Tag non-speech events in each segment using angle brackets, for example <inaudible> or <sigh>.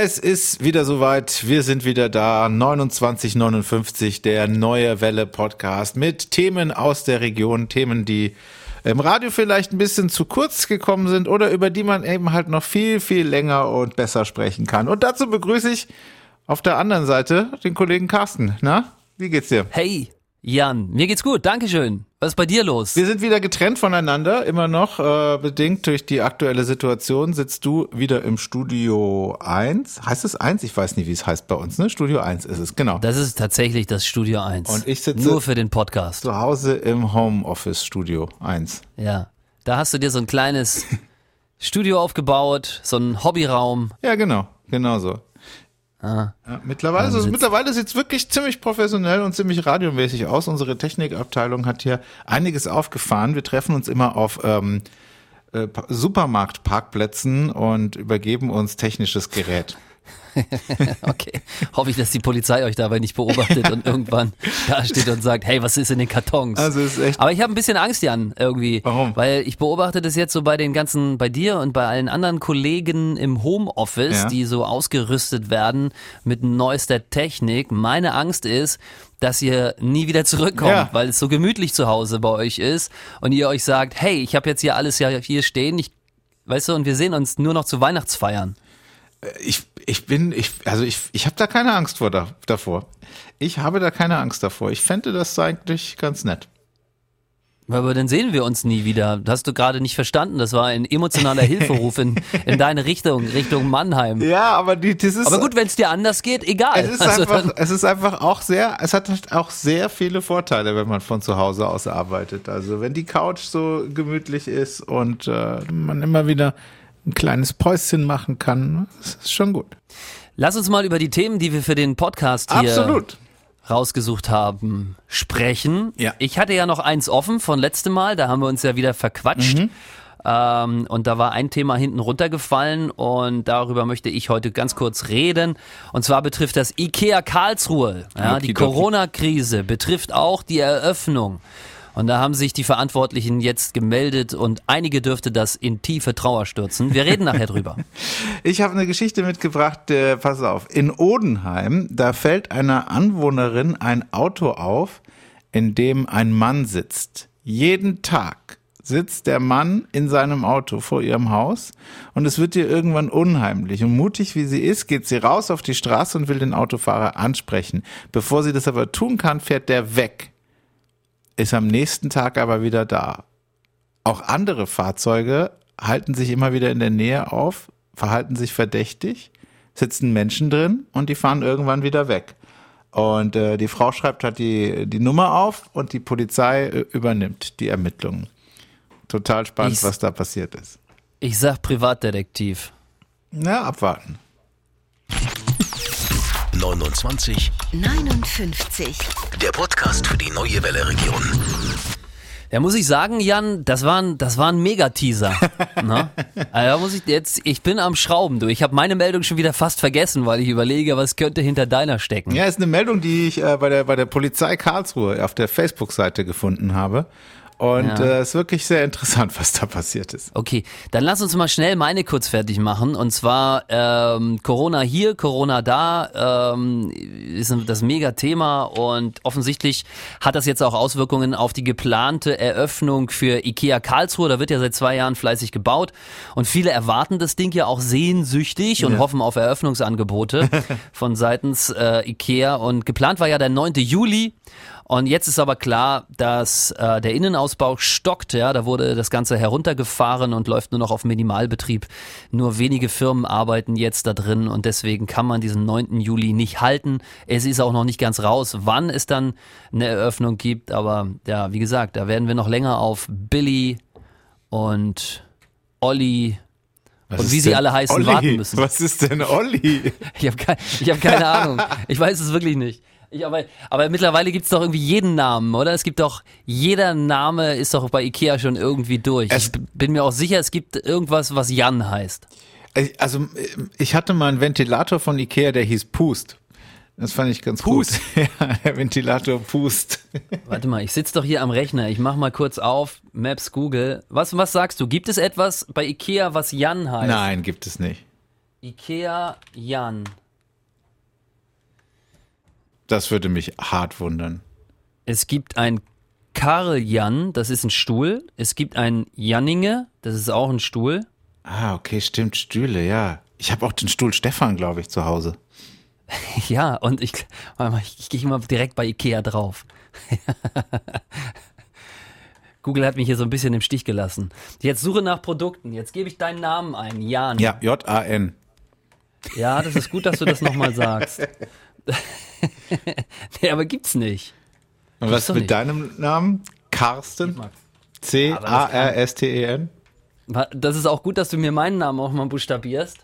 Es ist wieder soweit. Wir sind wieder da. 2959, der neue Welle Podcast mit Themen aus der Region, Themen, die im Radio vielleicht ein bisschen zu kurz gekommen sind oder über die man eben halt noch viel, viel länger und besser sprechen kann. Und dazu begrüße ich auf der anderen Seite den Kollegen Carsten. Na, wie geht's dir? Hey, Jan, mir geht's gut, Dankeschön. Was ist bei dir los? Wir sind wieder getrennt voneinander, immer noch, äh, bedingt durch die aktuelle Situation. Sitzt du wieder im Studio 1? Heißt es 1? Ich weiß nicht, wie es heißt bei uns, ne? Studio 1 ist es, genau. Das ist tatsächlich das Studio 1. Und ich sitze nur für den Podcast. Zu Hause im Homeoffice Studio 1. Ja. Da hast du dir so ein kleines <laughs> Studio aufgebaut, so ein Hobbyraum. Ja, genau, genau so. Ah. Ja, mittlerweile, also mittlerweile sieht es wirklich ziemlich professionell und ziemlich radiomäßig aus. Unsere Technikabteilung hat hier einiges aufgefahren. Wir treffen uns immer auf ähm, äh, Supermarktparkplätzen und übergeben uns technisches Gerät. <laughs> okay. Hoffe ich, dass die Polizei euch dabei nicht beobachtet und irgendwann <laughs> da steht und sagt, hey, was ist in den Kartons? Also ist echt. Aber ich habe ein bisschen Angst, Jan, irgendwie. Warum? Weil ich beobachte das jetzt so bei den ganzen, bei dir und bei allen anderen Kollegen im Homeoffice, ja. die so ausgerüstet werden mit neuester Technik. Meine Angst ist, dass ihr nie wieder zurückkommt, ja. weil es so gemütlich zu Hause bei euch ist und ihr euch sagt, hey, ich habe jetzt hier alles ja hier stehen, ich, weißt du, und wir sehen uns nur noch zu Weihnachtsfeiern. Ich, ich bin, ich, also ich, ich habe da keine Angst vor da, davor. Ich habe da keine Angst davor. Ich fände das eigentlich ganz nett. Aber dann sehen wir uns nie wieder. Das hast du gerade nicht verstanden. Das war ein emotionaler Hilferuf in, in deine Richtung, Richtung Mannheim. Ja, aber die, das ist. Aber gut, wenn es dir anders geht, egal. Es ist, also einfach, es ist einfach auch sehr, es hat halt auch sehr viele Vorteile, wenn man von zu Hause aus arbeitet. Also wenn die Couch so gemütlich ist und äh, man immer wieder ein kleines Päuschen machen kann. Das ist schon gut. Lass uns mal über die Themen, die wir für den Podcast hier Absolut. rausgesucht haben, sprechen. Ja. Ich hatte ja noch eins offen von letztem Mal, da haben wir uns ja wieder verquatscht. Mhm. Ähm, und da war ein Thema hinten runtergefallen und darüber möchte ich heute ganz kurz reden. Und zwar betrifft das IKEA Karlsruhe. Ja, die Corona-Krise betrifft auch die Eröffnung. Und da haben sich die Verantwortlichen jetzt gemeldet und einige dürfte das in tiefe Trauer stürzen. Wir reden nachher <laughs> drüber. Ich habe eine Geschichte mitgebracht, äh, pass auf. In Odenheim, da fällt einer Anwohnerin ein Auto auf, in dem ein Mann sitzt. Jeden Tag sitzt der Mann in seinem Auto vor ihrem Haus und es wird ihr irgendwann unheimlich. Und mutig wie sie ist, geht sie raus auf die Straße und will den Autofahrer ansprechen. Bevor sie das aber tun kann, fährt der weg ist am nächsten Tag aber wieder da. Auch andere Fahrzeuge halten sich immer wieder in der Nähe auf, verhalten sich verdächtig, sitzen Menschen drin und die fahren irgendwann wieder weg. Und äh, die Frau schreibt halt die, die Nummer auf und die Polizei äh, übernimmt die Ermittlungen. Total spannend, ich, was da passiert ist. Ich sag Privatdetektiv. Na, abwarten. 29 59 Der Podcast für die neue Welle Region. Ja, muss ich sagen, Jan, das war ein, das war ein Megateaser. <laughs> ne? Also muss ich jetzt, ich bin am Schrauben, du. Ich habe meine Meldung schon wieder fast vergessen, weil ich überlege, was könnte hinter deiner stecken. Ja, ist eine Meldung, die ich äh, bei der bei der Polizei Karlsruhe auf der Facebook-Seite gefunden habe. Und es ja. äh, ist wirklich sehr interessant, was da passiert ist. Okay, dann lass uns mal schnell meine kurz fertig machen. Und zwar ähm, Corona hier, Corona da, ähm, ist das Mega-Thema und offensichtlich hat das jetzt auch Auswirkungen auf die geplante Eröffnung für IKEA Karlsruhe. Da wird ja seit zwei Jahren fleißig gebaut und viele erwarten das Ding ja auch sehnsüchtig und ja. hoffen auf Eröffnungsangebote <laughs> von seitens äh, IKEA. Und geplant war ja der 9. Juli. Und jetzt ist aber klar, dass äh, der Innenausbau stockt. Ja, da wurde das Ganze heruntergefahren und läuft nur noch auf Minimalbetrieb. Nur wenige Firmen arbeiten jetzt da drin und deswegen kann man diesen 9. Juli nicht halten. Es ist auch noch nicht ganz raus, wann es dann eine Eröffnung gibt. Aber ja, wie gesagt, da werden wir noch länger auf Billy und Olli was und wie sie alle heißen, Olli? warten müssen. Was ist denn Olli? Ich habe ke hab keine Ahnung. Ich weiß es wirklich nicht. Ich, aber, aber mittlerweile gibt es doch irgendwie jeden Namen, oder? Es gibt doch, jeder Name ist doch bei Ikea schon irgendwie durch. Es ich bin mir auch sicher, es gibt irgendwas, was Jan heißt. Also ich hatte mal einen Ventilator von Ikea, der hieß Pust. Das fand ich ganz Pust. gut. <laughs> ja, der Ventilator Pust. <laughs> Warte mal, ich sitze doch hier am Rechner. Ich mach mal kurz auf Maps Google. Was, was sagst du? Gibt es etwas bei Ikea, was Jan heißt? Nein, gibt es nicht. Ikea Jan. Das würde mich hart wundern. Es gibt ein Karl Jan, das ist ein Stuhl. Es gibt ein Janninge, das ist auch ein Stuhl. Ah, okay, stimmt, Stühle, ja. Ich habe auch den Stuhl Stefan, glaube ich, zu Hause. <laughs> Ja, und ich, ich gehe mal direkt bei Ikea drauf. <laughs> Google hat mich hier so ein bisschen im Stich gelassen. Jetzt suche nach Produkten. Jetzt gebe ich deinen Namen ein. Jan. Ja, J-A-N. Ja, das ist gut, dass du das nochmal sagst. <laughs> <laughs> nee, aber gibt's nicht. Und was mit nicht. deinem Namen? Carsten? C-A-R-S-T-E-N? Das ist auch gut, dass du mir meinen Namen auch mal buchstabierst.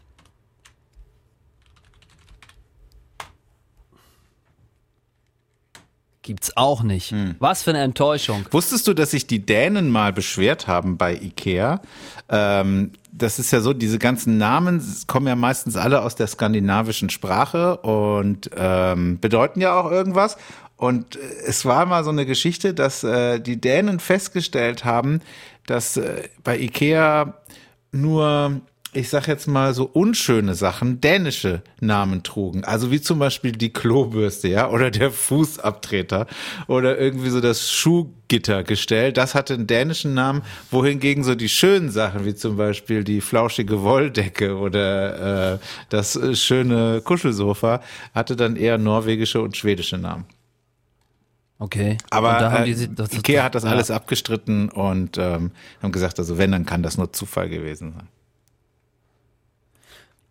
Gibt's auch nicht. Hm. Was für eine Enttäuschung. Wusstest du, dass sich die Dänen mal beschwert haben bei Ikea? Ähm, das ist ja so, diese ganzen Namen kommen ja meistens alle aus der skandinavischen Sprache und ähm, bedeuten ja auch irgendwas. Und äh, es war mal so eine Geschichte, dass äh, die Dänen festgestellt haben, dass äh, bei Ikea nur, ich sag jetzt mal so unschöne Sachen, dänische Namen trugen. Also wie zum Beispiel die Klobürste, ja, oder der Fußabtreter oder irgendwie so das Schuhgittergestell. Das hatte einen dänischen Namen, wohingegen so die schönen Sachen, wie zum Beispiel die flauschige Wolldecke oder äh, das äh, schöne Kuschelsofa, hatte dann eher norwegische und schwedische Namen. Okay. Aber Und da haben äh, die, das- Ikea hat das ja. alles abgestritten und ähm, haben gesagt, also wenn, dann kann das nur Zufall gewesen sein.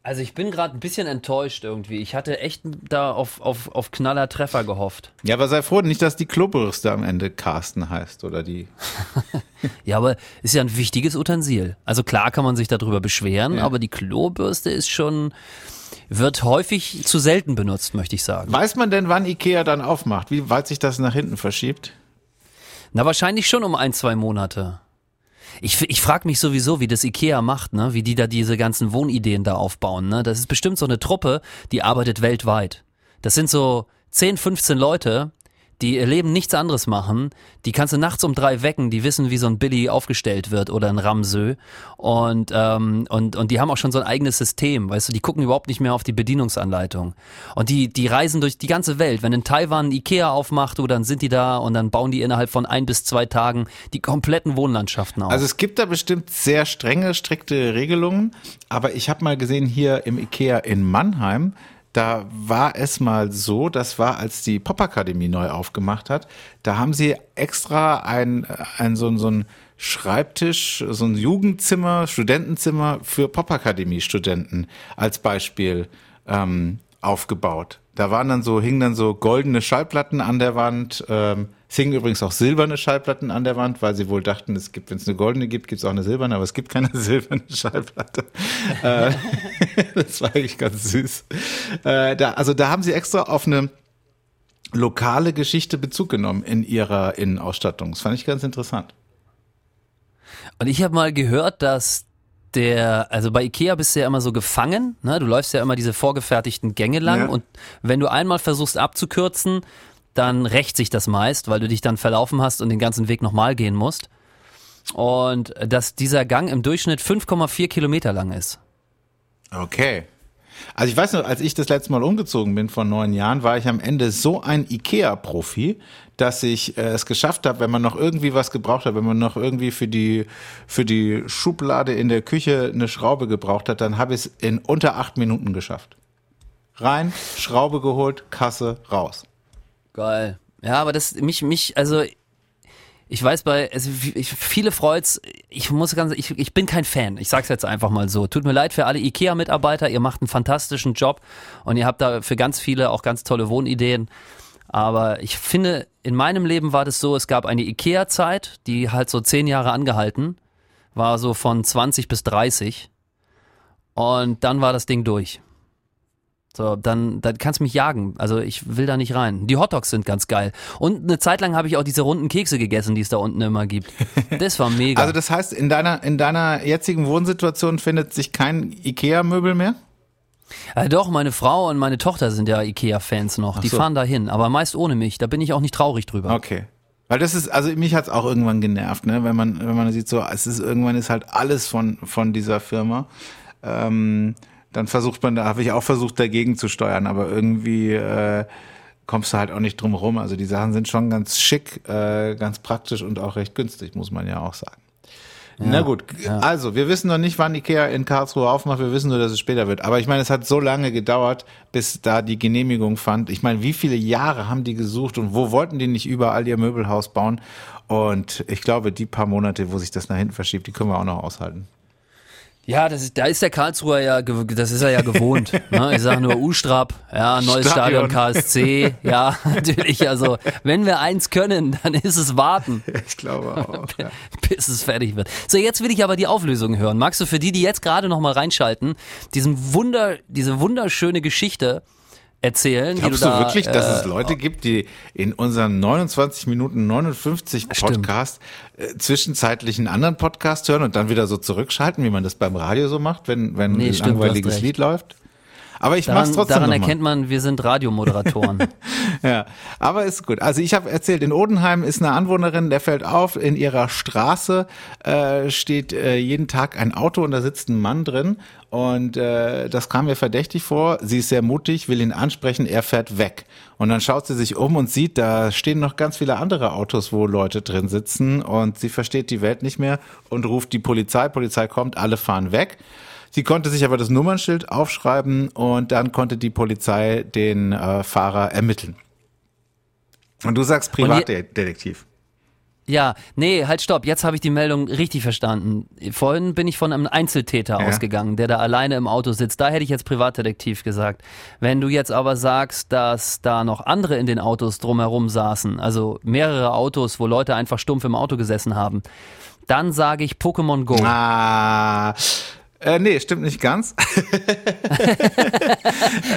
Also ich bin gerade ein bisschen enttäuscht irgendwie. Ich hatte echt da auf, auf, auf Knaller Treffer gehofft. Ja, aber sei froh, nicht, dass die Klobürste am Ende Carsten heißt oder die. <laughs> Ja, aber ist ja ein wichtiges Utensil. Also klar kann man sich darüber beschweren, Ja. aber die Klobürste ist schon, wird häufig zu selten benutzt, möchte ich sagen. Weiß man denn, wann Ikea dann aufmacht? Wie weit sich das nach hinten verschiebt? Na, wahrscheinlich schon um ein, zwei Monate. Ich, ich frage mich sowieso, wie das Ikea macht, ne? wie die da diese ganzen Wohnideen da aufbauen. Ne? Das ist bestimmt so eine Truppe, die arbeitet weltweit. Das sind so 10, 15 Leute, die ihr Leben nichts anderes machen. Die kannst du nachts um drei wecken, die wissen, wie so ein Billy aufgestellt wird oder ein Ramsö. Und, ähm, und, und die haben auch schon so ein eigenes System, weißt du, die gucken überhaupt nicht mehr auf die Bedienungsanleitung. Und die, die reisen durch die ganze Welt. Wenn in Taiwan ein Ikea aufmacht, du, dann sind die da und dann bauen die innerhalb von ein bis zwei Tagen die kompletten Wohnlandschaften auf. Also es gibt da bestimmt sehr strenge, strikte Regelungen, aber ich habe mal gesehen hier im Ikea in Mannheim, da war es mal so, das war, als die Popakademie neu aufgemacht hat, da haben sie extra ein, ein so, so ein Schreibtisch, so ein Jugendzimmer, Studentenzimmer für Popakademie-Studenten als Beispiel ähm, aufgebaut. Da waren dann so, hingen dann so goldene Schallplatten an der Wand. Ähm, es hingen übrigens auch silberne Schallplatten an der Wand, weil sie wohl dachten, es gibt, wenn es eine goldene gibt, gibt es auch eine silberne, aber es gibt keine <laughs> silberne Schallplatte. äh, <laughs> das war eigentlich ganz süß. Äh, da, also da haben sie extra auf eine lokale Geschichte Bezug genommen in ihrer Innenausstattung. Das fand ich ganz interessant. Und ich habe mal gehört, dass der, also bei Ikea bist du ja immer so gefangen, ne? Du läufst ja immer diese vorgefertigten Gänge lang Ja. und wenn du einmal versuchst abzukürzen, dann rächt sich das meist, weil du dich dann verlaufen hast und den ganzen Weg nochmal gehen musst. Und dass dieser Gang im Durchschnitt 5,4 Kilometer lang ist. Okay. Also ich weiß noch, als ich das letzte Mal umgezogen bin vor neun Jahren, war ich am Ende so ein Ikea-Profi, dass ich äh, es geschafft habe, wenn man noch irgendwie was gebraucht hat, wenn man noch irgendwie für die für die Schublade in der Küche eine Schraube gebraucht hat, dann habe ich es in unter acht Minuten geschafft. Rein, Schraube geholt, Kasse, raus. Geil. Ja, aber das mich mich also ich weiß bei also viele freut's. Ich muss ganz ich, ich bin kein Fan. Ich sag's jetzt einfach mal so. Tut mir leid für alle IKEA Mitarbeiter, ihr macht einen fantastischen Job und ihr habt da für ganz viele auch ganz tolle Wohnideen, aber ich finde in meinem Leben war das so, es gab eine IKEA Zeit, die halt so zehn Jahre angehalten, war so von 20 bis 30 und dann war das Ding durch. So, dann, dann kannst du mich jagen. Also ich will da nicht rein. Die Hotdogs sind ganz geil. Und eine Zeit lang habe ich auch diese runden Kekse gegessen, die es da unten immer gibt. <laughs> Das war mega. Also das heißt, in deiner in deiner jetzigen Wohnsituation findet sich kein Ikea-Möbel mehr? äh, doch, meine Frau und meine Tochter sind ja Ikea-Fans noch. Die so. fahren da hin, aber meist ohne mich. Da bin ich auch nicht traurig drüber. Okay. Weil das ist, also mich hat's auch irgendwann genervt, ne? Wenn man, wenn man sieht, so, es ist irgendwann ist halt alles von, von dieser Firma. Ähm, dann versucht man, da habe ich auch versucht, dagegen zu steuern, aber irgendwie äh, kommst du halt auch nicht drum rum. Also die Sachen sind schon ganz schick, äh, ganz praktisch und auch recht günstig, muss man ja auch sagen. Na gut, also wir wissen noch nicht, wann Ikea in Karlsruhe aufmacht, wir wissen nur, dass es später wird. Aber ich meine, es hat so lange gedauert, bis da die Genehmigung fand. Ich meine, wie viele Jahre haben die gesucht und wo wollten die nicht überall ihr Möbelhaus bauen? Und ich glaube, die paar Monate, wo sich das nach hinten verschiebt, die können wir auch noch aushalten. Ja, das ist, da ist der Karlsruher ja, das ist er ja gewohnt. <laughs> ne? Ich sage nur U-Strap, ja, neues Stadion, Stadion. KSC, ja, <laughs> natürlich. Also, wenn wir eins können, dann ist es warten, <laughs> Ich glaube auch. ja. bis es fertig wird. So, jetzt will ich aber die Auflösung hören. Magst du für die, die jetzt gerade noch mal reinschalten, diesen Wunder, diese wunderschöne Geschichte erzählen? Glaubst du da, wirklich, dass äh, es Leute gibt, die in unserem 29 Minuten 59 Podcast äh, zwischenzeitlich einen anderen Podcast hören und dann wieder so zurückschalten, wie man das beim Radio so macht, wenn, wenn Nee, ein stimmt, langweiliges. Lied läuft? Aber ich mach's Daran, trotzdem daran erkennt man, wir sind Radiomoderatoren. <laughs> Ja, aber ist gut. Also ich habe erzählt, in Odenheim ist eine Anwohnerin, der fällt auf, in ihrer Straße äh, steht äh, jeden Tag ein Auto und da sitzt ein Mann drin und äh, das kam mir verdächtig vor. Sie ist sehr mutig, will ihn ansprechen, er fährt weg. Und dann schaut sie sich um und sieht, da stehen noch ganz viele andere Autos, wo Leute drin sitzen und sie versteht die Welt nicht mehr und ruft die Polizei. Polizei kommt, alle fahren weg. Sie konnte sich aber das Nummernschild aufschreiben und dann konnte die Polizei den äh, Fahrer ermitteln. Und du sagst Privatdetektiv. Ja, nee, halt stopp. Jetzt habe ich die Meldung richtig verstanden. Vorhin bin ich von einem Einzeltäter Ja. ausgegangen, der da alleine im Auto sitzt. Da hätte ich jetzt Privatdetektiv gesagt. Wenn du jetzt aber sagst, dass da noch andere in den Autos drumherum saßen, also mehrere Autos, wo Leute einfach stumpf im Auto gesessen haben, dann sage ich Pokémon Go. Ah, äh, nee, stimmt nicht ganz. <laughs>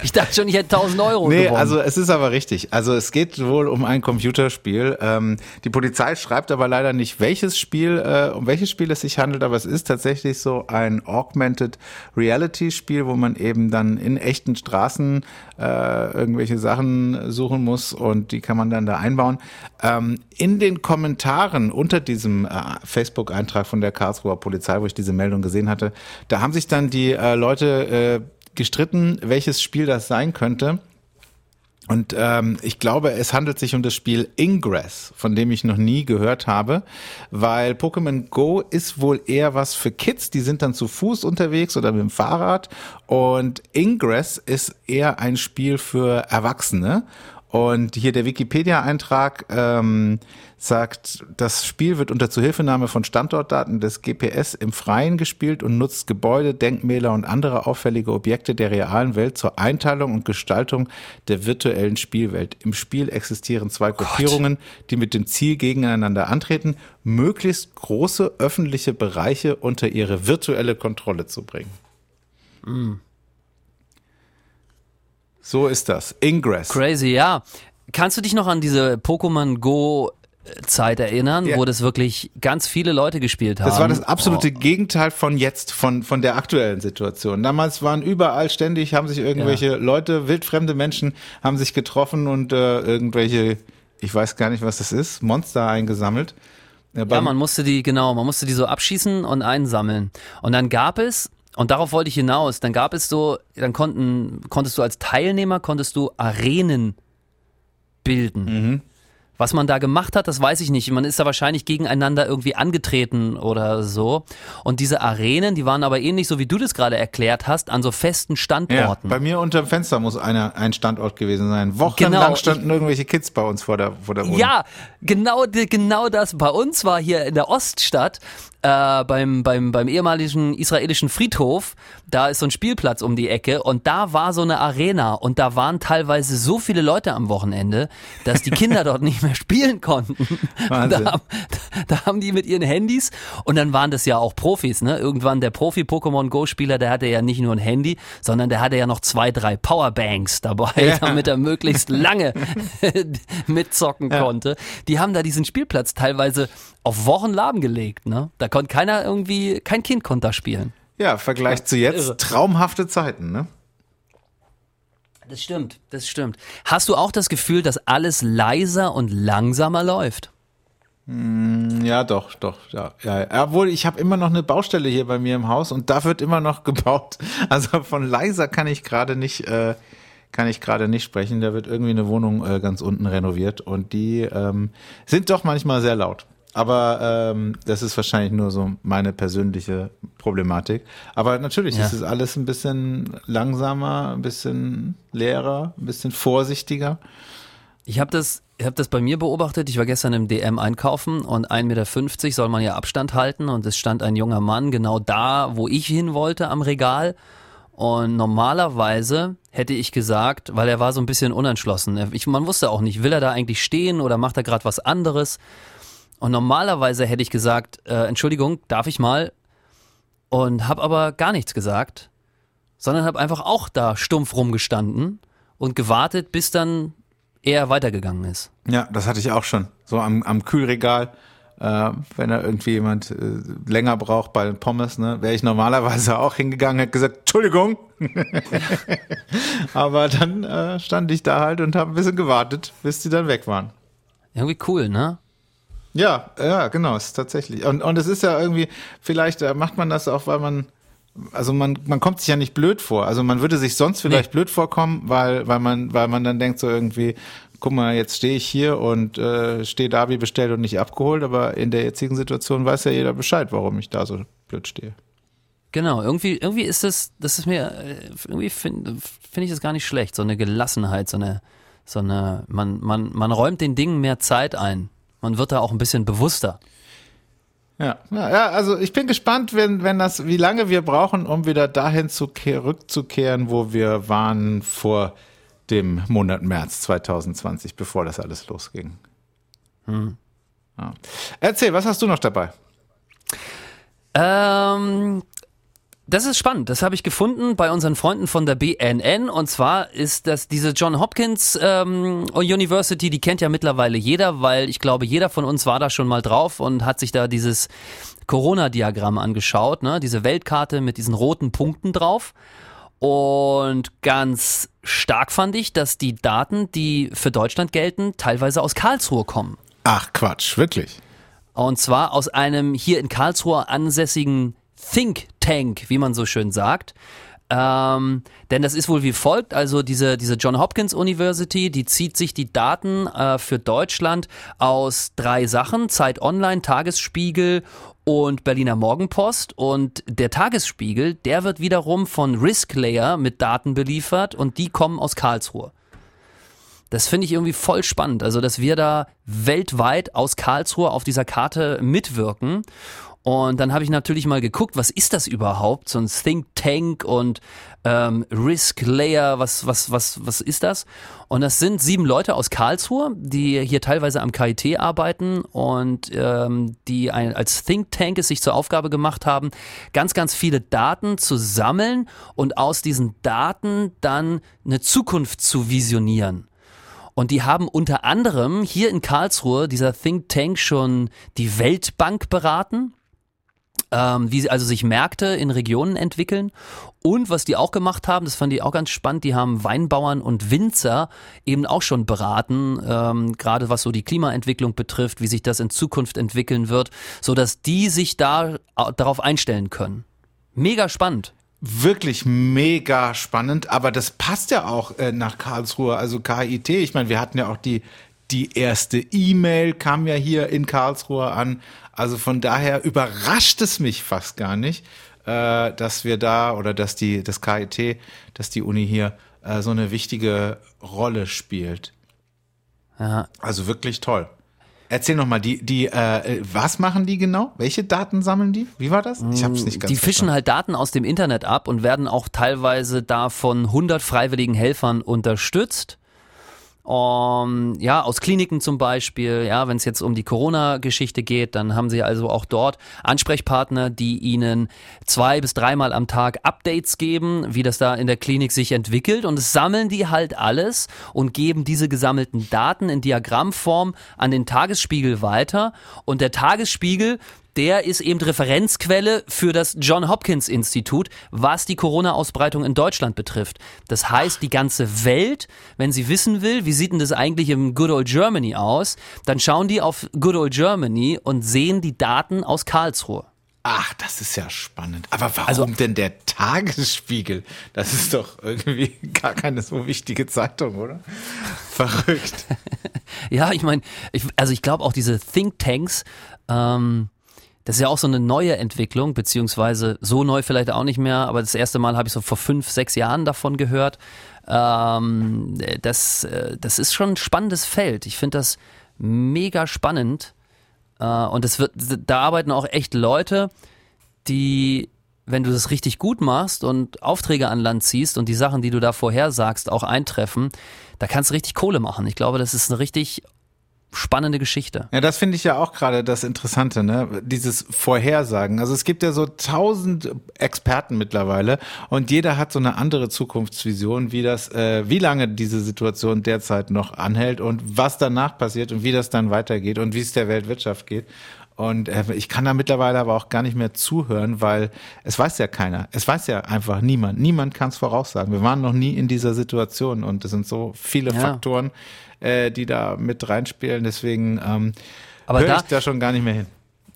Ich dachte schon, ich hätte 1000 Euro Nee, gewonnen. also es ist aber richtig. Also es geht wohl um ein Computerspiel. Ähm, die Polizei schreibt aber leider nicht, welches Spiel, äh, um welches Spiel es sich handelt, aber es ist tatsächlich so ein Augmented Reality Spiel, wo man eben dann in echten Straßen äh, irgendwelche Sachen suchen muss und die kann man dann da einbauen. Ähm, in den Kommentaren unter diesem äh, Facebook-Eintrag von der Karlsruher Polizei, wo ich diese Meldung gesehen hatte, da haben sich dann die äh, Leute äh, gestritten, welches Spiel das sein könnte. Und ähm, ich glaube, es handelt sich um das Spiel Ingress, von dem ich noch nie gehört habe, weil Pokémon Go ist wohl eher was für Kids, die sind dann zu Fuß unterwegs oder mit dem Fahrrad. Und Ingress ist eher ein Spiel für Erwachsene. Und hier der Wikipedia-Eintrag ähm, sagt, das Spiel wird unter Zuhilfenahme von Standortdaten des GPS im Freien gespielt und nutzt Gebäude, Denkmäler und andere auffällige Objekte der realen Welt zur Einteilung und Gestaltung der virtuellen Spielwelt. Im Spiel existieren zwei Gruppierungen, die mit dem Ziel gegeneinander antreten, möglichst große öffentliche Bereiche unter ihre virtuelle Kontrolle zu bringen. So ist das. Ingress. Crazy, ja. Kannst du dich noch an diese Pokémon Go Zeit erinnern, Ja. wo das wirklich ganz viele Leute gespielt haben? Das war das absolute Oh. Gegenteil von jetzt, von, von der aktuellen Situation. Damals waren überall ständig, haben sich irgendwelche Leute, wildfremde Menschen, haben sich getroffen und äh, irgendwelche, ich weiß gar nicht, was das ist, Monster eingesammelt. Ja, Ja, beim- man musste die, genau, man musste die so abschießen und einsammeln. Und dann gab es, und darauf wollte ich hinaus, dann gab es so, dann konnten, konntest du als Teilnehmer, konntest du Arenen bilden. Mhm. Was man da gemacht hat, das weiß ich nicht. Man ist da wahrscheinlich gegeneinander irgendwie angetreten oder so. Und diese Arenen, die waren aber ähnlich, so wie du das gerade erklärt hast, an so festen ja, Standorten. bei mir unterm Fenster muss einer, ein Standort gewesen sein. Wochenlang Genau, standen irgendwelche Kids bei uns vor der, vor der Wohnung. Ja, genau, genau das. Bei uns war hier in der Oststadt äh, beim, beim, beim ehemaligen israelischen Friedhof, da ist so ein Spielplatz um die Ecke und da war so eine Arena und da waren teilweise so viele Leute am Wochenende, dass die Kinder <laughs> dort nicht mehr spielen konnten. Wahnsinn. Da, haben- da haben die mit ihren Handys und dann waren das ja auch Profis, ne? Irgendwann der Profi-Pokémon Go-Spieler, der hatte ja nicht nur ein Handy, sondern der hatte ja noch zwei, drei Powerbanks dabei, Ja. damit er möglichst lange <laughs> <laughs> mitzocken konnte. Die haben da diesen Spielplatz teilweise auf Wochen lahmgelegt, ne? Da konnte keiner irgendwie, kein Kind konnte da spielen. Ja, Vergleich zu jetzt, irre. traumhafte Zeiten, ne? Das stimmt, das stimmt. Hast du auch das Gefühl, dass alles leiser und langsamer läuft? Ja, doch, doch, ja, ja. Obwohl, ich habe immer noch eine Baustelle hier bei mir im Haus und da wird immer noch <laughs> gebaut. Also von leiser kann ich gerade nicht, äh, kann ich gerade nicht sprechen. Da wird irgendwie eine Wohnung äh, ganz unten renoviert und die ähm, sind doch manchmal sehr laut. Aber ähm, das ist wahrscheinlich nur so meine persönliche Problematik. Aber natürlich Ja. ist es alles ein bisschen langsamer, ein bisschen leerer, ein bisschen vorsichtiger. Ich habe das, ich hab das bei mir beobachtet. Ich war gestern im DM einkaufen und 1,50 Meter soll man ja Abstand halten und es stand ein junger Mann genau da, wo ich hin wollte am Regal. Und normalerweise hätte ich gesagt, weil er war so ein bisschen unentschlossen. Ich, man wusste auch nicht, will er da eigentlich stehen oder macht er gerade was anderes? Und normalerweise hätte ich gesagt, äh, Entschuldigung, darf ich mal? Und habe aber gar nichts gesagt, sondern habe einfach auch da stumpf rumgestanden und gewartet, bis dann er weitergegangen ist. Ja, das hatte ich auch schon. So am, am Kühlregal, äh, wenn da irgendwie jemand äh, länger braucht bei den Pommes, ne, wäre ich normalerweise auch hingegangen, hätte gesagt, Entschuldigung. <laughs> Aber dann äh, stand ich da halt und habe ein bisschen gewartet, bis die dann weg waren. Irgendwie cool, ne? Ja, ja, genau, ist tatsächlich. Und, und es ist ja irgendwie, vielleicht äh, macht man das auch, weil man, also man, man kommt sich ja nicht blöd vor. Also man würde sich sonst vielleicht blöd vorkommen, weil, weil man, weil man dann denkt so irgendwie, guck mal, jetzt stehe ich hier und äh, stehe da wie bestellt und nicht abgeholt, aber in der jetzigen Situation weiß ja jeder Bescheid, warum ich da so blöd stehe. Genau, irgendwie, irgendwie ist das, das ist mir, äh, irgendwie finde find ich das gar nicht schlecht. So eine Gelassenheit, so eine, so eine, man, man, man räumt den Dingen mehr Zeit ein. Man wird da auch ein bisschen bewusster. Ja, ja, also ich bin gespannt, wenn, wenn das, wie lange wir brauchen, um wieder dahin zu rückzukehren, wo wir waren vor dem Monat März 2020, bevor das alles losging. Ja. Erzähl, was hast du noch dabei? Ähm, das ist spannend. Das habe ich gefunden bei unseren Freunden von der BNN. Und zwar ist das diese John Hopkins ähm, University, die kennt ja mittlerweile jeder, weil ich glaube, jeder von uns war da schon mal drauf und hat sich da dieses Corona-Diagramm angeschaut, ne? Diese Weltkarte mit diesen roten Punkten drauf. Und ganz stark fand ich, dass die Daten, die für Deutschland gelten, teilweise aus Karlsruhe kommen. Ach Quatsch, wirklich. Und zwar aus einem hier in Karlsruhe ansässigen Think Tank, wie man so schön sagt. Ähm, denn das ist wohl wie folgt, also diese, diese John Hopkins University, die zieht sich die Daten äh, für Deutschland aus drei Sachen, Zeit Online, Tagesspiegel und Berliner Morgenpost. Und der Tagesspiegel, der wird wiederum von Risklayer mit Daten beliefert und die kommen aus Karlsruhe. Das finde ich irgendwie voll spannend. Also, dass wir da weltweit aus Karlsruhe auf dieser Karte mitwirken. Und dann habe ich natürlich mal geguckt, was ist das überhaupt? So ein Think Tank und ähm, Risk Layer, was, was, was, was ist das? Und das sind sieben Leute aus Karlsruhe, die hier teilweise am KIT arbeiten und ähm, die ein, als Think Tank es sich zur Aufgabe gemacht haben, ganz, ganz viele Daten zu sammeln und aus diesen Daten dann eine Zukunft zu visionieren. Und die haben unter anderem hier in Karlsruhe, dieser Think Tank, schon die Weltbank beraten, ähm, wie sie also sich Märkte in Regionen entwickeln. Und was die auch gemacht haben, das fand ich auch ganz spannend, die haben Weinbauern und Winzer eben auch schon beraten, ähm, gerade was so die Klimaentwicklung betrifft, wie sich das in Zukunft entwickeln wird, so dass die sich da äh, darauf einstellen können. Mega spannend. Wirklich mega spannend, aber das passt ja auch äh, nach Karlsruhe, also KIT. Ich meine, wir hatten ja auch die, die erste E-Mail kam ja hier in Karlsruhe an. Also von daher überrascht es mich fast gar nicht, äh, dass wir da oder dass die, das KIT, dass die Uni hier äh, so eine wichtige Rolle spielt. Ja, Also wirklich toll. Erzähl noch mal, die, die, äh, was machen die genau? Welche Daten sammeln die? Wie war das? Ich habe es nicht ganz Die fischen verstanden. halt Daten aus dem Internet ab und werden auch teilweise da von 100 freiwilligen Helfern unterstützt. Um, ja, aus Kliniken zum Beispiel, ja, wenn es jetzt um die Corona-Geschichte geht, dann haben sie also auch dort Ansprechpartner, die ihnen zwei bis dreimal am Tag Updates geben, wie das da in der Klinik sich entwickelt. Und es sammeln die halt alles und geben diese gesammelten Daten in Diagrammform an den Tagesspiegel weiter. Und der Tagesspiegel der ist eben Referenzquelle für das John Hopkins Institut, was die Corona-Ausbreitung in Deutschland betrifft. Das heißt, die ganze Welt, wenn sie wissen will, wie sieht denn das eigentlich im Good Old Germany aus, dann schauen die auf Good Old Germany und sehen die Daten aus Karlsruhe. Ach, das ist ja spannend. Aber warum also, denn der Tagesspiegel? Das ist doch irgendwie gar keine so wichtige Zeitung, oder? Verrückt. <laughs> ja, ich meine, also ich glaube auch diese Thinktanks, ähm, das ist ja auch so eine neue Entwicklung, beziehungsweise so neu vielleicht auch nicht mehr, aber das erste Mal habe ich so vor fünf, sechs Jahren davon gehört. Ähm, das, äh, das ist schon ein spannendes Feld. Ich finde das mega spannend äh, und es wird, da arbeiten auch echt Leute, die, wenn du das richtig gut machst und Aufträge an Land ziehst und die Sachen, die du da vorhersagst, auch eintreffen, da kannst du richtig Kohle machen. Ich glaube, das ist eine richtig spannende Geschichte. Ja, das finde ich ja auch gerade das Interessante, ne? Dieses Vorhersagen. Also es gibt ja so tausend Experten mittlerweile und jeder hat so eine andere Zukunftsvision, wie das, äh, wie lange diese Situation derzeit noch anhält und was danach passiert und wie das dann weitergeht und wie es der Weltwirtschaft geht. Und äh, ich kann da mittlerweile aber auch gar nicht mehr zuhören, weil es weiß ja keiner. Es weiß ja einfach niemand. Niemand kann es voraussagen. Wir waren noch nie in dieser Situation und es sind so viele ja. Faktoren, äh, die da mit reinspielen. Deswegen ähm, höre ich da schon gar nicht mehr hin.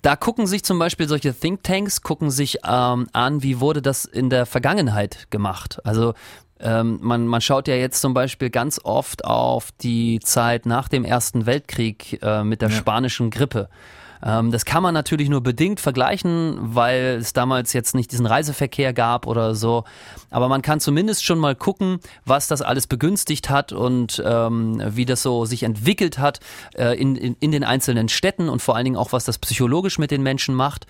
Da gucken sich zum Beispiel solche Thinktanks, gucken sich ähm, an, wie wurde das in der Vergangenheit gemacht. Also ähm, man, man schaut ja jetzt zum Beispiel ganz oft auf die Zeit nach dem Ersten Weltkrieg äh, mit der ja. spanischen Grippe. Ähm, das kann man natürlich nur bedingt vergleichen, weil es damals jetzt nicht diesen Reiseverkehr gab oder so. Aber man kann zumindest schon mal gucken, was das alles begünstigt hat und ähm, wie das so sich entwickelt hat äh, in, in, in den einzelnen Städten und vor allen Dingen auch, was das psychologisch mit den Menschen macht.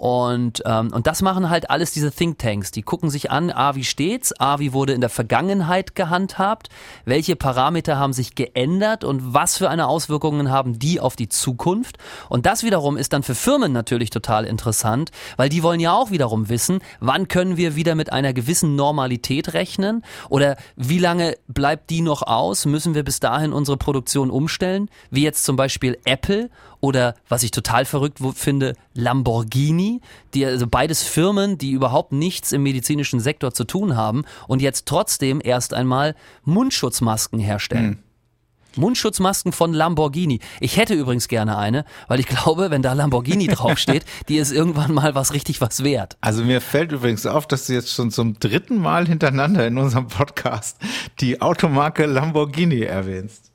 Und, ähm, und das machen halt alles diese Thinktanks. Die gucken sich an, A, wie steht's, A, wie wurde in der Vergangenheit gehandhabt, welche Parameter haben sich geändert und was für eine Auswirkungen haben die auf die Zukunft. Und das wiederum ist dann für Firmen natürlich total interessant, weil die wollen ja auch wiederum wissen, wann können wir wieder mit einer gewissen Normalität rechnen oder wie lange bleibt die noch aus? Müssen wir bis dahin unsere Produktion umstellen? Wie jetzt zum Beispiel Apple oder was ich total verrückt finde, Lamborghini, die also beides Firmen, die überhaupt nichts im medizinischen Sektor zu tun haben und jetzt trotzdem erst einmal Mundschutzmasken herstellen. Hm. Mundschutzmasken von Lamborghini. Ich hätte übrigens gerne eine, weil ich glaube, wenn da Lamborghini <laughs> draufsteht, die ist irgendwann mal was richtig was wert. Also mir fällt übrigens auf, dass du jetzt schon zum dritten Mal hintereinander in unserem Podcast die Automarke Lamborghini erwähnst.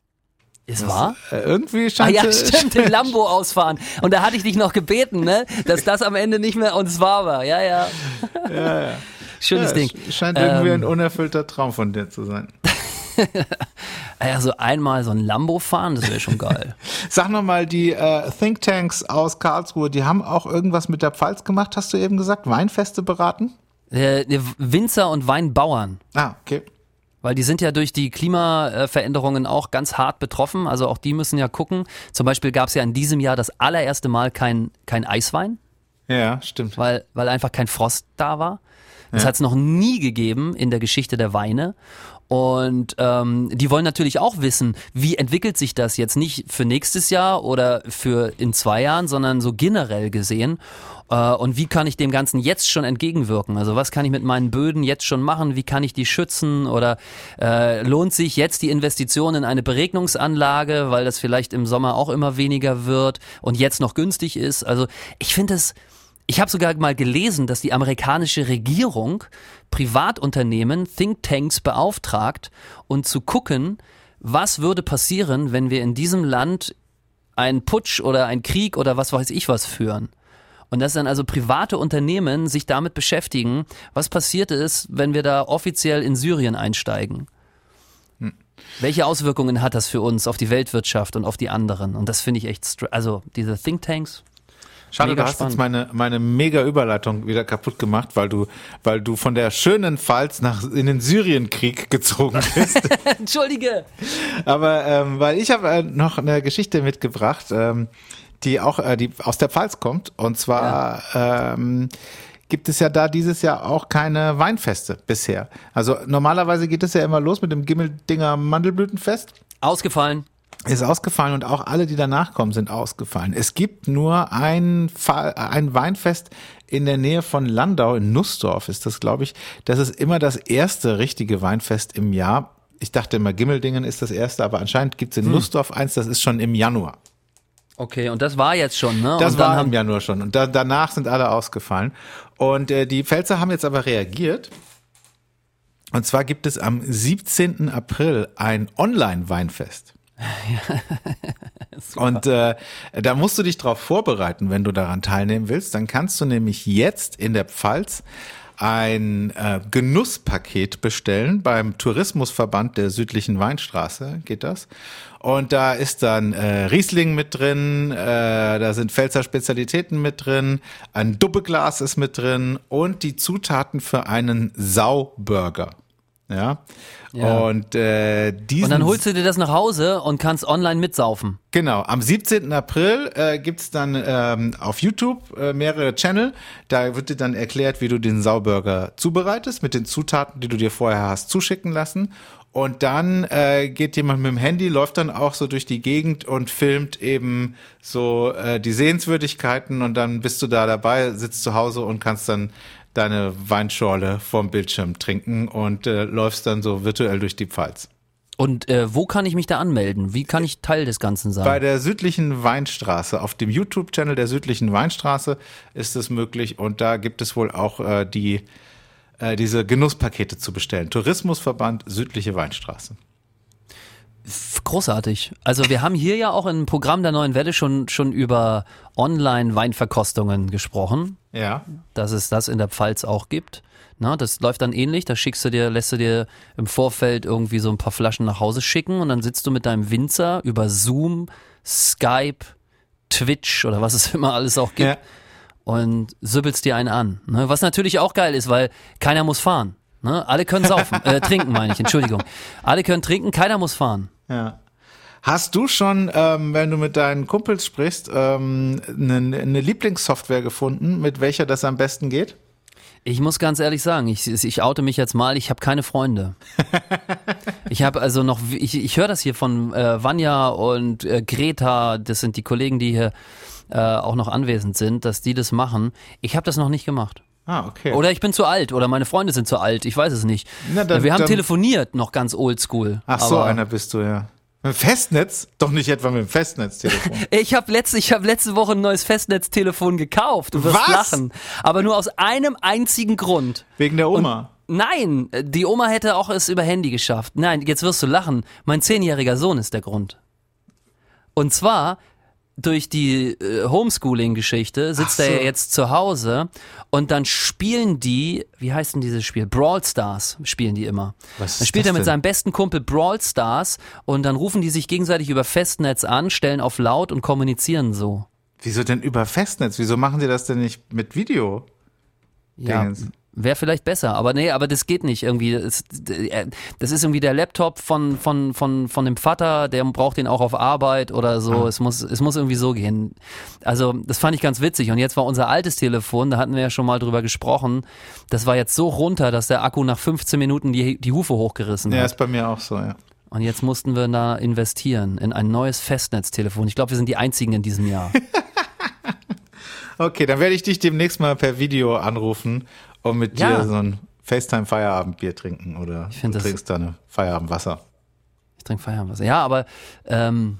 Ist wahr? Äh, irgendwie scheint Ah ja, stimmt, den Lambo ausfahren. Und da hatte ich dich noch gebeten, ne, dass das am Ende nicht mehr uns wahr war. Ja, ja. Ja, ja. Schönes ja, Ding. Scheint irgendwie ähm, ein unerfüllter Traum von dir zu sein. <laughs> also einmal so ein Lambo fahren, das wäre schon geil. <laughs> Sag nochmal, die äh, Thinktanks aus Karlsruhe, die haben auch irgendwas mit der Pfalz gemacht, hast du eben gesagt? Weinfeste beraten? Äh, Winzer und Weinbauern. Ah, okay. Weil die sind ja durch die Klimaveränderungen auch ganz hart betroffen. Also auch die müssen ja gucken. Zum Beispiel gab es ja in diesem Jahr das allererste Mal kein, kein Eiswein. Ja, stimmt. Weil, weil einfach kein Frost da war. Das ja. hat es noch nie gegeben in der Geschichte der Weine. Und ähm, die wollen natürlich auch wissen, wie entwickelt sich das jetzt nicht für nächstes Jahr oder für in zwei Jahren, sondern so generell gesehen. Äh, und wie kann ich dem Ganzen jetzt schon entgegenwirken? Also was kann ich mit meinen Böden jetzt schon machen? Wie kann ich die schützen? Oder äh, lohnt sich jetzt die Investition in eine Beregnungsanlage, weil das vielleicht im Sommer auch immer weniger wird und jetzt noch günstig ist? Also ich finde es ich habe sogar mal gelesen, dass die amerikanische Regierung Privatunternehmen, Thinktanks beauftragt und zu gucken, was würde passieren, wenn wir in diesem Land einen Putsch oder einen Krieg oder was weiß ich was führen. Und dass dann also private Unternehmen sich damit beschäftigen, was passiert ist, wenn wir da offiziell in Syrien einsteigen. Hm. Welche Auswirkungen hat das für uns auf die Weltwirtschaft und auf die anderen? Und das finde ich echt, also diese Thinktanks. Schade, mega du hast spannend. jetzt meine, meine mega Überleitung wieder kaputt gemacht, weil du, weil du von der schönen Pfalz nach in den Syrienkrieg gezogen <laughs> bist. Entschuldige. Aber ähm, weil ich habe äh, noch eine Geschichte mitgebracht. Ähm, die auch äh, die aus der Pfalz kommt. Und zwar ja. ähm, gibt es ja da dieses Jahr auch keine Weinfeste bisher. Also normalerweise geht es ja immer los mit dem Gimmeldinger Mandelblütenfest. Ausgefallen. Ist ausgefallen und auch alle, die danach kommen, sind ausgefallen. Es gibt nur ein, Fall, ein Weinfest in der Nähe von Landau, in Nussdorf ist das, glaube ich. Das ist immer das erste richtige Weinfest im Jahr. Ich dachte immer, Gimmeldingen ist das erste, aber anscheinend gibt es in Nussdorf eins, das ist schon im Januar. Okay, und das war jetzt schon, ne? Das war im Januar schon. Und da, danach sind alle ausgefallen. Und äh, die Pfälzer haben jetzt aber reagiert. Und zwar gibt es am 17. April ein Online-Weinfest. <laughs> Und äh, da musst du dich darauf vorbereiten, wenn du daran teilnehmen willst. Dann kannst du nämlich jetzt in der Pfalz ein äh, Genusspaket bestellen beim Tourismusverband der südlichen Weinstraße, geht das. Und da ist dann äh, Riesling mit drin, äh, da sind Pfälzer Spezialitäten mit drin, ein Dubbeglas ist mit drin und die Zutaten für einen Sauburger. Ja. Ja. Und äh, diesen und dann holst du dir das nach Hause und kannst online mitsaufen. Genau, am 17. April äh, gibt's dann ähm, auf YouTube äh, mehrere Channel. Da wird dir dann erklärt, wie du den Sauburger zubereitest, mit den Zutaten, die du dir vorher hast zuschicken lassen. Und dann äh, geht jemand mit dem Handy, läuft dann auch so durch die Gegend und filmt eben so äh, die Sehenswürdigkeiten und dann bist du da dabei, sitzt zu Hause und kannst dann deine Weinschorle vom Bildschirm trinken und äh, läufst dann so virtuell durch die Pfalz. Und äh, wo kann ich mich da anmelden? Wie kann ich Teil des Ganzen sein? Bei der südlichen Weinstraße, auf dem YouTube-Channel der südlichen Weinstraße ist es möglich und da gibt es wohl auch äh, die, äh, diese Genusspakete zu bestellen. Tourismusverband Südliche Weinstraße. Großartig. Also wir haben hier ja auch im Programm der Neuen Welle schon, schon über Online-Weinverkostungen gesprochen, Ja. dass es das in der Pfalz auch gibt. Na, das läuft dann ähnlich, da schickst du dir, lässt du dir im Vorfeld irgendwie so ein paar Flaschen nach Hause schicken und dann sitzt du mit deinem Winzer über Zoom, Skype, Twitch oder was es <laughs> immer alles auch gibt Ja. und süppelst dir einen an. Ne? Was natürlich auch geil ist, weil keiner muss fahren. Ne? Alle können saufen, <laughs> äh, trinken meine ich, Entschuldigung. Alle können trinken, keiner muss fahren. Ja. Hast du schon, ähm, wenn du mit deinen Kumpels sprichst, ähm, eine, eine Lieblingssoftware gefunden, mit welcher das am besten geht? Ich muss ganz ehrlich sagen, ich, ich oute mich jetzt mal, ich habe keine Freunde. <laughs> Ich habe also noch, ich, ich höre das hier von äh, Vanja und äh, Greta, das sind die Kollegen, die hier äh, auch noch anwesend sind, dass die das machen. Ich habe das noch nicht gemacht. Ah, okay. Oder ich bin zu alt oder meine Freunde sind zu alt, ich weiß es nicht. Na, dann- Wir haben dann- telefoniert, noch ganz oldschool. Ach so, einer bist du, ja. Mit dem Festnetz? Doch nicht etwa mit dem Festnetztelefon. <laughs> Ich habe letzte, ich hab letzte Woche ein neues Festnetztelefon gekauft. Du wirst Was? lachen. Aber nur aus einem einzigen Grund. Wegen der Oma. Nein, die Oma hätte auch es über Handy geschafft. Nein, jetzt wirst du lachen. Mein zehnjähriger Sohn ist der Grund. Und zwar durch die äh, Homeschooling-Geschichte sitzt so. er ja jetzt zu Hause und dann spielen die, wie heißt denn dieses Spiel? Brawl Stars spielen die immer. Was dann spielt er mit denn? seinem besten Kumpel Brawl Stars und dann rufen die sich gegenseitig über Festnetz an, stellen auf laut und kommunizieren so. Wieso denn über Festnetz? Wieso machen sie das denn nicht mit Video? Ja, Dingens. Wäre vielleicht besser, aber nee, aber das geht nicht irgendwie. Das, das ist irgendwie der Laptop von, von, von, von dem Vater, der braucht den auch auf Arbeit oder so. Es, muss, es muss irgendwie so gehen. Also, das fand ich ganz witzig. Und jetzt war unser altes Telefon, da hatten wir ja schon mal drüber gesprochen, das war jetzt so runter, dass der Akku nach 15 Minuten die, die Hufe hochgerissen Ja, hat. ist bei mir auch so, ja. Und jetzt mussten wir da investieren in ein neues Festnetztelefon. Ich glaube, wir sind die einzigen in diesem Jahr. <laughs> Okay, dann werde ich dich demnächst mal per Video anrufen und mit Ja. dir so ein FaceTime-Feierabendbier trinken oder find du das- trinkst deine Feierabendwasser. Ich trinke Feierabendwasser. Ja, aber ähm,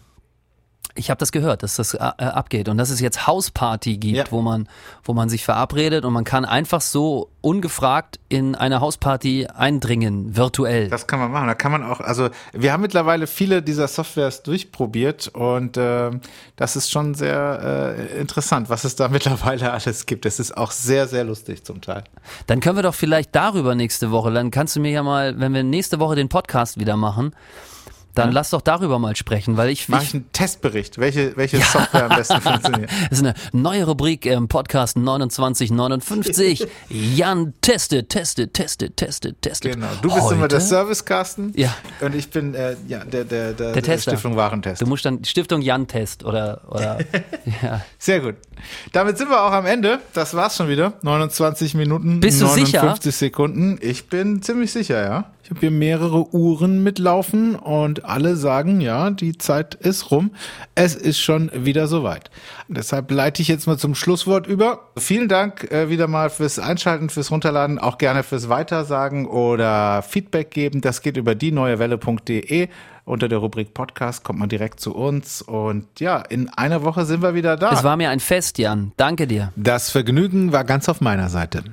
ich habe das gehört, dass das äh, abgeht und dass es jetzt Hausparty gibt, Ja. wo man, wo man sich verabredet und man kann einfach so ungefragt in eine Hausparty eindringen, virtuell. Das kann man machen. Da kann man auch, also wir haben mittlerweile viele dieser Softwares durchprobiert und äh, das ist schon sehr äh, interessant, was es da <laughs> mittlerweile alles gibt. Es ist auch sehr, sehr lustig zum Teil. Dann können wir doch vielleicht darüber nächste Woche, dann kannst du mir ja mal, wenn wir nächste Woche den Podcast wieder machen, dann lass doch darüber mal sprechen, weil ich, Mach ich einen Testbericht, welche, welche <laughs> Software am besten funktioniert. <laughs> Das ist eine neue Rubrik im Podcast 2959. <laughs> Jan testet, testet, testet, testet, testet. Genau. Du bist immer Heute- der Servicecasten Ja. und ich bin äh, ja, der, der, der, Der Tester. Stiftung Warentest. Du musst dann Stiftung Jan Test oder oder ja. Sehr gut. Damit sind wir auch am Ende. Das war's schon wieder. 29 Minuten, Bist du 59 sicher? Sekunden. Ich bin ziemlich sicher, ja. Ich habe hier mehrere Uhren mitlaufen und alle sagen, ja, die Zeit ist rum. Es ist schon wieder soweit. Deshalb leite ich jetzt mal zum Schlusswort über. Vielen Dank äh, wieder mal fürs Einschalten, fürs Runterladen, auch gerne fürs Weitersagen oder Feedback geben. Das geht über die neuewelle.de. Unter der Rubrik Podcast kommt man direkt zu uns. Und ja, in einer Woche sind wir wieder da. Es war mir ein Fest, Jan. Danke dir. Das Vergnügen war ganz auf meiner Seite.